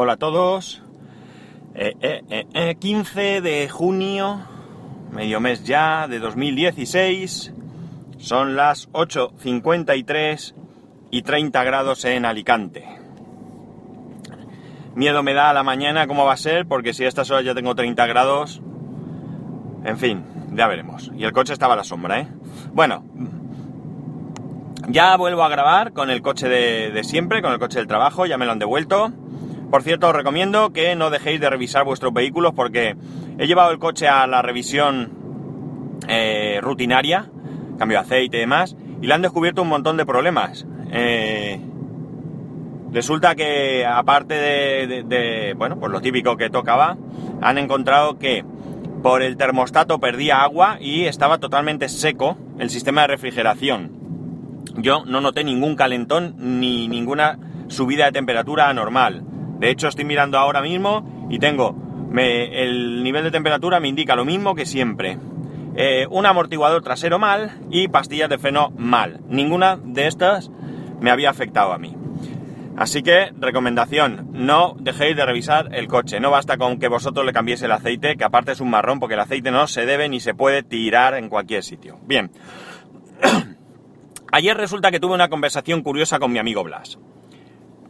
Hola a todos. Eh, eh, eh, eh, 15 de junio, medio mes ya, de 2016. Son las 8.53 y 30 grados en Alicante. Miedo me da a la mañana cómo va a ser, porque si a estas horas ya tengo 30 grados, en fin, ya veremos. Y el coche estaba a la sombra, ¿eh? Bueno, ya vuelvo a grabar con el coche de siempre, con el coche del trabajo, ya me lo han devuelto. Por cierto, os recomiendo que no dejéis de revisar vuestros vehículos porque he llevado el coche a la revisión eh, rutinaria, cambio de aceite y demás, y le han descubierto un montón de problemas. Eh, resulta que, aparte de, bueno, pues lo típico que tocaba, han encontrado que por el termostato perdía agua y estaba totalmente seco el sistema de refrigeración. Yo no noté ningún calentón ni ninguna subida de temperatura anormal. De hecho, estoy mirando ahora mismo y tengo el nivel de temperatura me indica lo mismo que siempre. Eh, un amortiguador trasero mal y pastillas de freno mal. Ninguna de estas me había afectado a mí. Así que, recomendación, no dejéis de revisar el coche. No basta con que vosotros le cambiéis el aceite, que aparte es un marrón, porque el aceite no se debe ni se puede tirar en cualquier sitio. Bien. Ayer resulta que tuve una conversación curiosa con mi amigo Blas.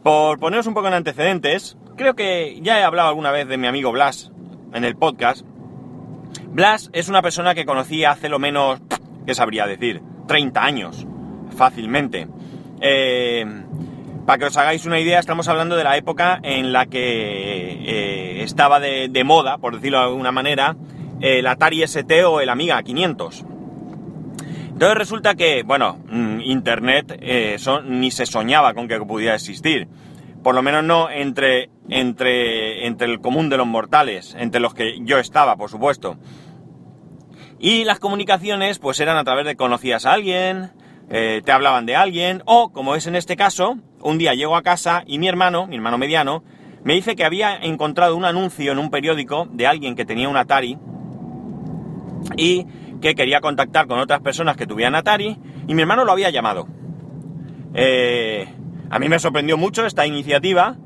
Por poneros un poco en antecedentes, creo que ya he hablado alguna vez de mi amigo Blas en el podcast. Blas es una persona que conocí hace lo menos, ¿qué sabría decir? 30 años, fácilmente. Eh, para que os hagáis una idea, estamos hablando de la época en la que eh, estaba de, de, moda, por decirlo de alguna manera, el Atari ST o el Amiga 500. Entonces resulta que, bueno, mm, Internet eh, ni se soñaba con que pudiera existir. Por lo menos no entre, entre, entre el común de los mortales, entre los que yo estaba, por supuesto. Y las comunicaciones, pues eran a través de conocías a alguien, eh, te hablaban de alguien, o, como es en este caso, un día llego a casa y mi hermano, mi hermano mediano, me dice que había encontrado un anuncio en un periódico de alguien que tenía un Atari y que quería contactar con otras personas que tuvieran Atari y mi hermano lo había llamado. Eh, a mí me sorprendió mucho esta iniciativa,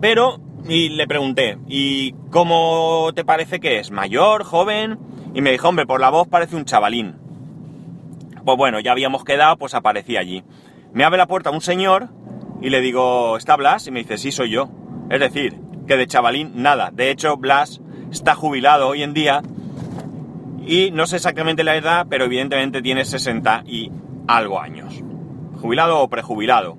pero y le pregunté, ¿y cómo te parece que es? ¿Mayor? ¿Joven? Y me dijo, hombre, por la voz parece un chavalín. Pues bueno, ya habíamos quedado, pues aparecí allí. Me abre la puerta un señor y le digo, ¿está Blas? Y me dice, sí, soy yo. Es decir, que de chavalín nada. De hecho, Blas está jubilado hoy en día y no sé exactamente la edad, pero evidentemente tiene 60 y algo años. Jubilado o prejubilado.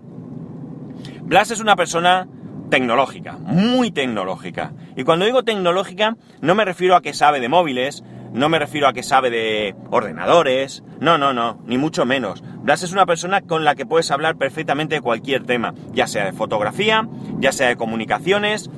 Blas es una persona tecnológica, muy tecnológica. Y cuando digo tecnológica, no me refiero a que sabe de móviles, no me refiero a que sabe de ordenadores, no, no, no, ni mucho menos. Blas es una persona con la que puedes hablar perfectamente de cualquier tema, ya sea de fotografía, ya sea de comunicaciones,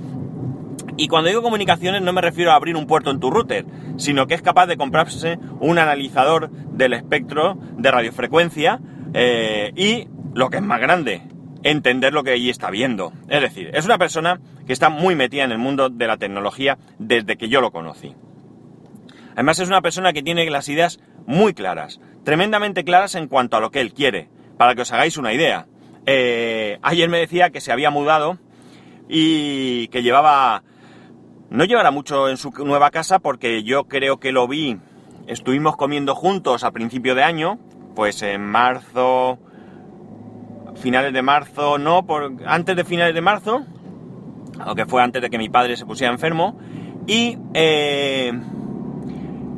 y cuando digo comunicaciones no me refiero a abrir un puerto en tu router, sino que es capaz de comprarse un analizador del espectro de radiofrecuencia eh, y, lo que es más grande, entender lo que allí está viendo. Es decir, es una persona que está muy metida en el mundo de la tecnología desde que yo lo conocí. Además es una persona que tiene las ideas muy claras, tremendamente claras en cuanto a lo que él quiere. Para que os hagáis una idea. Eh, ayer me decía que se había mudado y que llevaba no llevará mucho en su nueva casa porque yo creo que lo vi, estuvimos comiendo juntos a principio de año, pues en marzo, finales de marzo, no, por, antes de finales de marzo, aunque fue antes de que mi padre se pusiera enfermo, y eh,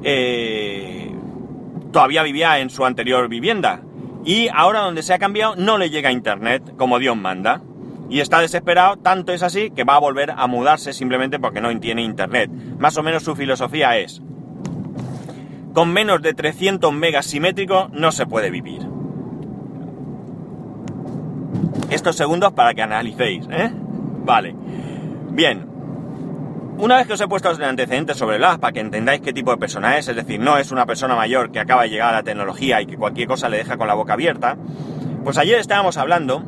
eh, todavía vivía en su anterior vivienda. Y ahora donde se ha cambiado no le llega internet como Dios manda y está desesperado, tanto es así que va a volver a mudarse simplemente porque no tiene internet. Más o menos su filosofía es, con menos de 300 megas simétricos no se puede vivir. Estos segundos para que analicéis, ¿eh? Vale. Bien. Una vez que os he puesto los antecedentes sobre las para que entendáis qué tipo de persona es, es decir, no es una persona mayor que acaba de llegar a la tecnología y que cualquier cosa le deja con la boca abierta, pues ayer estábamos hablando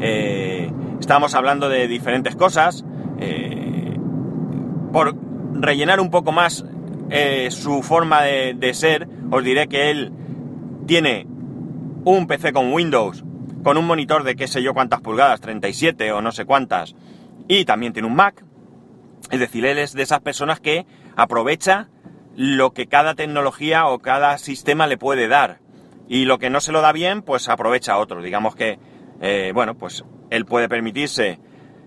eh, estábamos hablando de diferentes cosas. Eh, por rellenar un poco más eh, su forma de, ser, os diré que él tiene un PC con Windows, con un monitor de qué sé yo cuántas pulgadas, 37 o no sé cuántas, y también tiene un Mac. Es decir, él es de esas personas que aprovecha lo que cada tecnología o cada sistema le puede dar. Y lo que no se lo da bien, pues aprovecha otro. Digamos que, eh, bueno, pues él puede permitirse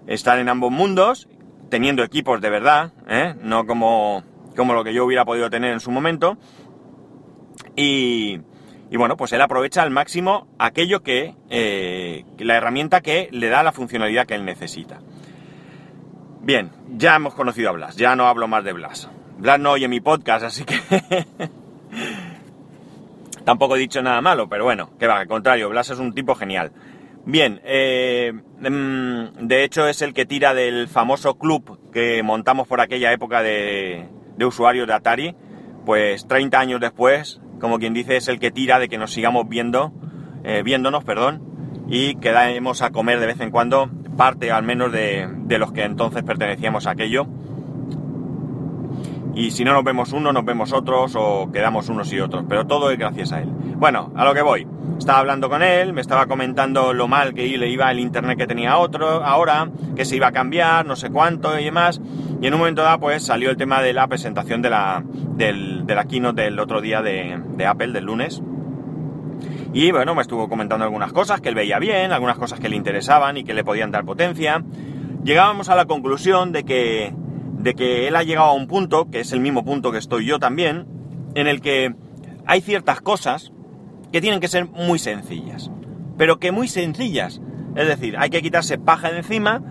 estar en ambos mundos, teniendo equipos de verdad, ¿eh? no como, como lo que yo hubiera podido tener en su momento. Y, y bueno, pues él aprovecha al máximo aquello que, eh, la herramienta que le da la funcionalidad que él necesita. Bien, ya hemos conocido a Blas, ya no hablo más de Blas. Blas no oye mi podcast, así que tampoco he dicho nada malo, pero bueno, que va, al contrario, Blas es un tipo genial. Bien, eh, mm, de hecho es el que tira del famoso club que montamos por aquella época de, de usuarios de Atari, pues 30 años después, como quien dice, es el que tira de que nos sigamos viendo, eh, viéndonos, perdón, y quedamos a comer de vez en cuando parte al menos de, los que entonces pertenecíamos a aquello. Y si no nos vemos uno, nos vemos otros o quedamos unos y otros, pero todo es gracias a él. Bueno, a lo que voy. Estaba hablando con él, me estaba comentando lo mal que le iba el internet que tenía otro ahora, que se iba a cambiar, no sé cuánto y demás. Y en un momento dado, pues salió el tema de la presentación de la, del, de la keynote del otro día de, de Apple, del lunes. Y bueno, me estuvo comentando algunas cosas que él veía bien, algunas cosas que le interesaban y que le podían dar potencia. Llegábamos a la conclusión de que, de que él ha llegado a un punto, que es el mismo punto que estoy yo también, en el que hay ciertas cosas que tienen que ser muy sencillas. Pero que muy sencillas. Es decir, hay que quitarse paja de encima,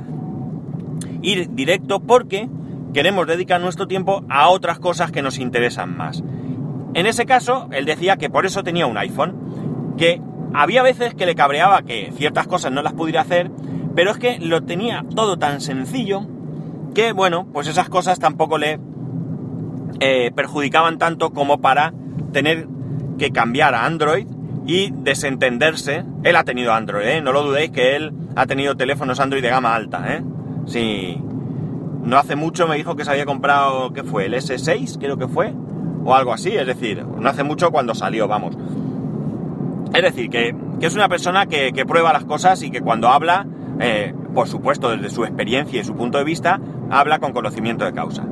ir directo porque queremos dedicar nuestro tiempo a otras cosas que nos interesan más. En ese caso, él decía que por eso tenía un iPhone que había veces que le cabreaba que ciertas cosas no las pudiera hacer, pero es que lo tenía todo tan sencillo que, bueno, pues esas cosas tampoco le eh, perjudicaban tanto como para tener que cambiar a Android y desentenderse. Él ha tenido Android, ¿eh? no lo dudéis que él ha tenido teléfonos Android de gama alta. ¿eh? Sí. No hace mucho me dijo que se había comprado, ¿qué fue? El S6, creo que fue, o algo así, es decir, no hace mucho cuando salió, vamos. Es decir, que, es una persona que, prueba las cosas y que cuando habla, eh, por supuesto desde su experiencia y su punto de vista, habla con conocimiento de causa.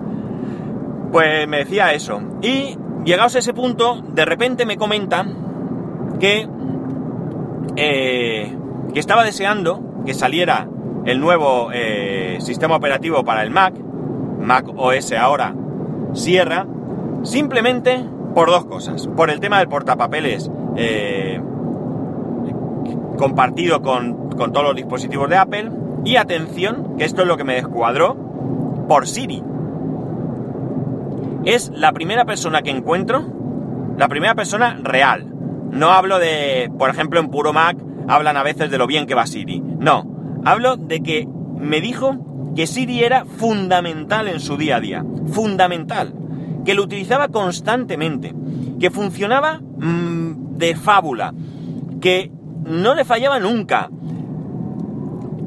Pues me decía eso. Y llegados a ese punto, de repente me comenta que, eh, que estaba deseando que saliera el nuevo eh, sistema operativo para el Mac, Mac OS ahora Sierra, simplemente por dos cosas. Por el tema del portapapeles eh, compartido con, todos los dispositivos de Apple. Y atención, que esto es lo que me descuadró, por Siri. Es la primera persona que encuentro, la primera persona real. No hablo de, por ejemplo, en Puro Mac hablan a veces de lo bien que va Siri. No, hablo de que me dijo que Siri era fundamental en su día a día. Fundamental. Que lo utilizaba constantemente. Que funcionaba mm, de fábula. Que no le fallaba nunca.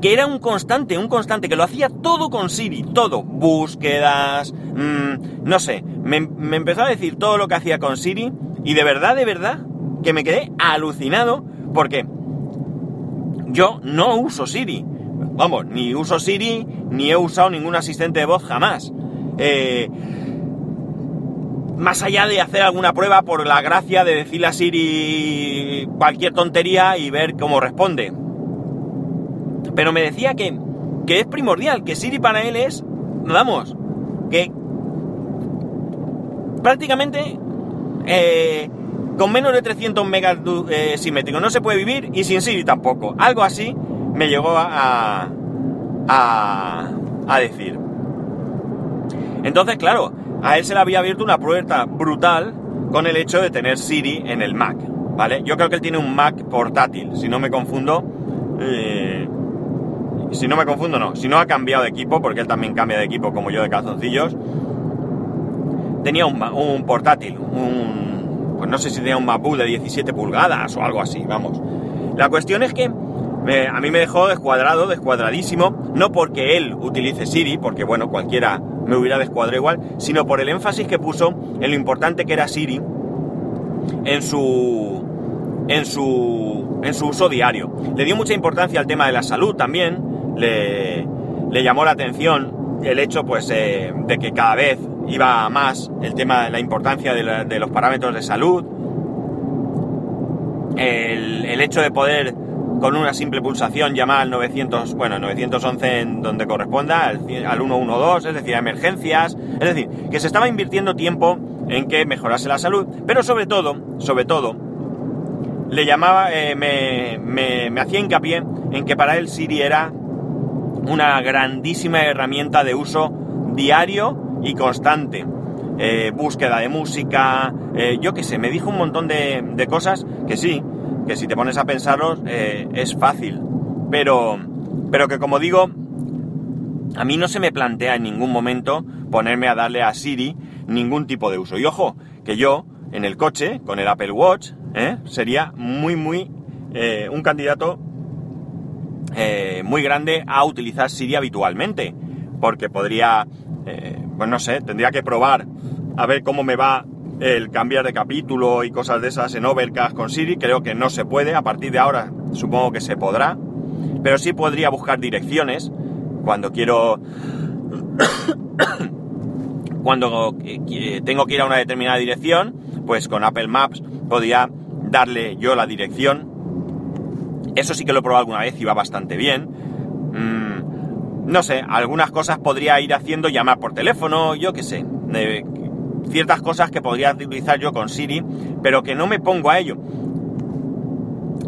Que era un constante, un constante, que lo hacía todo con Siri, todo. Búsquedas, mm, no sé. Me, empezó a decir todo lo que hacía con Siri y de verdad, de verdad, que me quedé alucinado porque yo no uso Siri. Vamos, ni uso Siri, ni he usado ningún asistente de voz jamás. Eh, más allá de hacer alguna prueba por la gracia de decirle a Siri cualquier tontería y ver cómo responde. Pero me decía que, es primordial, que Siri para él es, vamos, que prácticamente eh, con menos de 300 megas eh, simétricos no se puede vivir y sin Siri tampoco. Algo así me llegó a, a, a decir. Entonces, claro, a él se le había abierto una puerta brutal con el hecho de tener Siri en el Mac, ¿vale? Yo creo que él tiene un Mac portátil, si no me confundo. Eh, si no me confundo, no. Si no ha cambiado de equipo, porque él también cambia de equipo como yo de calzoncillos. Tenía un, un portátil, un... Pues no sé si tenía un MacBook de 17 pulgadas o algo así, vamos. La cuestión es que a mí me dejó descuadrado, descuadradísimo, no porque él utilice Siri, porque bueno, cualquiera me hubiera descuadrado igual, sino por el énfasis que puso en lo importante que era Siri en su en su en su uso diario. Le dio mucha importancia al tema de la salud también, le, llamó la atención el hecho pues eh, de que cada vez iba más el tema de la importancia de, los parámetros de salud, el, hecho de poder con una simple pulsación llamar al 900, bueno, 911 en donde corresponda, al, al 112, es decir, a emergencias, es decir, que se estaba invirtiendo tiempo en que mejorase la salud, pero sobre todo, sobre todo, le llamaba, eh, me, me, hacía hincapié en que para él Siri era una grandísima herramienta de uso diario y constante. Eh, búsqueda de música, eh, yo qué sé, me dijo un montón de, de, cosas que sí, que si te pones a pensarlos es fácil, pero, pero que como digo, a mí no se me plantea en ningún momento ponerme a darle a Siri ningún tipo de uso. Y ojo, que yo en el coche, con el Apple Watch, ¿eh? sería muy, muy eh, un candidato eh, muy grande a utilizar Siri habitualmente. Porque podría, pues no sé, tendría que probar a ver cómo me va el cambiar de capítulo y cosas de esas en Overcast con Siri. Creo que no se puede. A partir de ahora supongo que se podrá. Pero sí podría buscar direcciones cuando quiero cuando tengo que ir a una determinada dirección, pues con Apple Maps podía darle yo la dirección. Eso sí que lo he probado alguna vez y va bastante bien. Mm, no sé, algunas cosas podría ir haciendo, llamar por teléfono, yo qué sé. ciertas cosas que podría utilizar yo con Siri, pero que no me pongo a ello.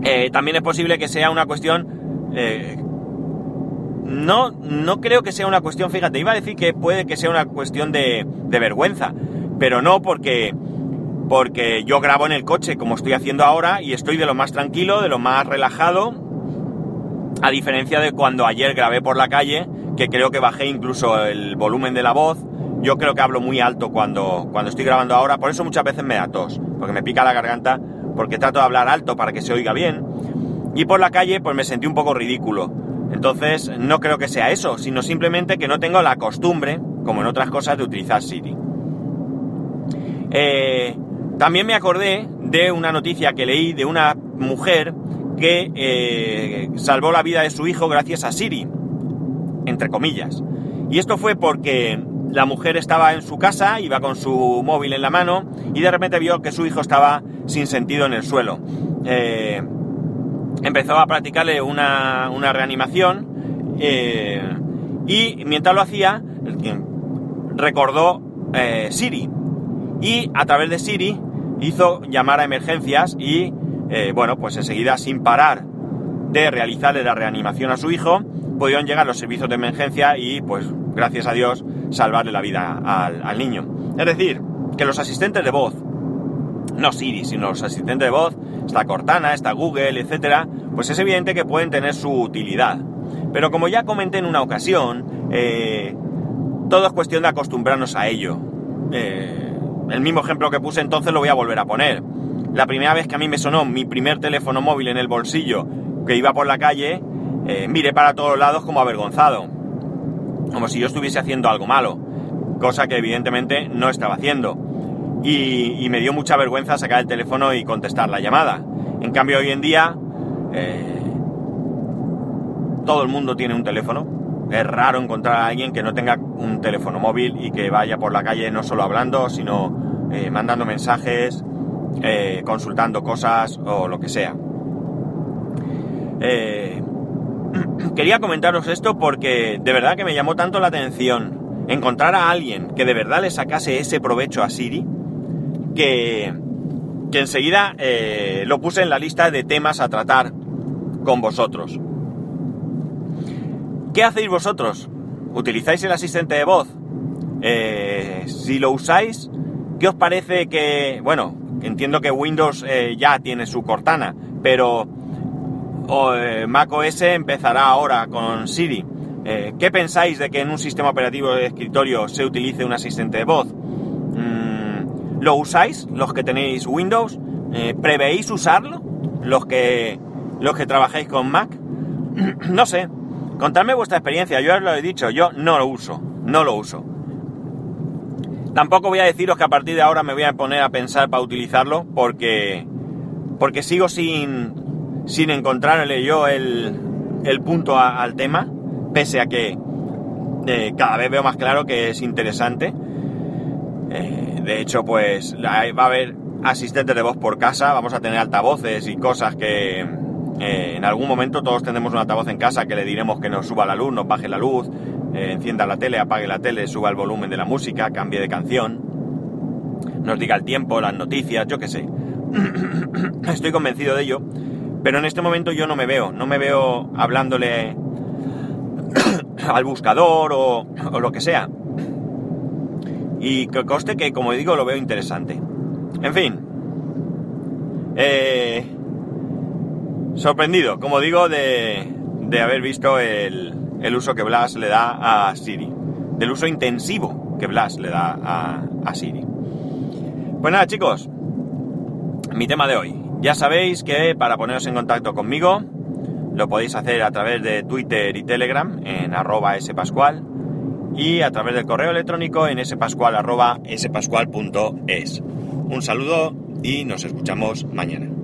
Eh, también es posible que sea una cuestión eh, no, no creo que sea una cuestión, fíjate, iba a decir que puede que sea una cuestión de, vergüenza, pero no porque, porque yo grabo en el coche como estoy haciendo ahora y estoy de lo más tranquilo, de lo más relajado, a diferencia de cuando ayer grabé por la calle, que creo que bajé incluso el volumen de la voz. Yo creo que hablo muy alto cuando, cuando estoy grabando ahora, por eso muchas veces me da tos, porque me pica la garganta, porque trato de hablar alto para que se oiga bien. Y por la calle pues me sentí un poco ridículo. Entonces, no creo que sea eso, sino simplemente que no tengo la costumbre, como en otras cosas, de utilizar Siri. Eh, también me acordé de una noticia que leí de una mujer que eh, salvó la vida de su hijo gracias a Siri, entre comillas. Y esto fue porque la mujer estaba en su casa, iba con su móvil en la mano y de repente vio que su hijo estaba sin sentido en el suelo. Eh, empezó a practicarle una, reanimación eh, y mientras lo hacía recordó Siri y a través de Siri hizo llamar a emergencias y eh, bueno pues enseguida sin parar de realizarle la reanimación a su hijo pudieron llegar los servicios de emergencia y pues gracias a Dios salvarle la vida al, al niño es decir que los asistentes de voz no Siri, sino los asistentes de voz, está Cortana, está Google, etcétera, pues es evidente que pueden tener su utilidad. Pero como ya comenté en una ocasión, eh, todo es cuestión de acostumbrarnos a ello. Eh, el mismo ejemplo que puse entonces lo voy a volver a poner. La primera vez que a mí me sonó mi primer teléfono móvil en el bolsillo, que iba por la calle, eh, miré para todos lados como avergonzado. Como si yo estuviese haciendo algo malo. Cosa que evidentemente no estaba haciendo y, me dio mucha vergüenza sacar el teléfono y contestar la llamada. En cambio, hoy en día, eh, todo el mundo tiene un teléfono. Es raro encontrar a alguien que no tenga un teléfono móvil y que vaya por la calle no solo hablando, sino eh, mandando mensajes, eh, consultando cosas o lo que sea. quería comentaros esto porque de verdad que me llamó tanto la atención encontrar a alguien que de verdad le sacase ese provecho a Siri que, enseguida eh, lo puse en la lista de temas a tratar con vosotros. ¿Qué hacéis vosotros? ¿Utilizáis el asistente de voz? Eh, si lo usáis, ¿qué os parece que... Bueno, entiendo que Windows eh, ya tiene su Cortana, pero Mac OS empezará ahora con Siri. ¿Qué pensáis de que en un sistema operativo de escritorio se utilice un asistente de voz? ¿Lo usáis los que tenéis Windows? Eh, ¿Prevéis usarlo los que, los que trabajáis con Mac? no sé. Contadme vuestra experiencia. Yo os lo he dicho, yo no lo uso. No lo uso. Tampoco voy a deciros que a partir de ahora me voy a poner a pensar para utilizarlo porque, porque sigo sin, sin encontrarle yo el, el punto al tema, pese a que eh, cada vez veo más claro que es interesante. Eh, de hecho, pues va a haber asistentes de voz por casa, vamos a tener altavoces y cosas que eh, en algún momento todos tendremos un altavoz en casa que le diremos que nos suba la luz, nos baje la luz, encienda la tele, apague la tele, suba el volumen de la música, cambie de canción, nos diga el tiempo, las noticias, yo qué sé. Estoy convencido de ello, pero en este momento yo no me veo, no me veo hablándole al buscador o, lo que sea. Y que coste que, como digo, lo veo interesante. En fin. Eh, sorprendido, como digo, de, de haber visto el, el, uso que Blas le da a Siri. Del uso intensivo que Blas le da a, Siri. Pues nada, chicos. Mi tema de hoy. Ya sabéis que para poneros en contacto conmigo lo podéis hacer a través de Twitter y Telegram en arroba spascual y a través del correo electrónico en spascual arroba spascual.es. Un saludo y nos escuchamos mañana.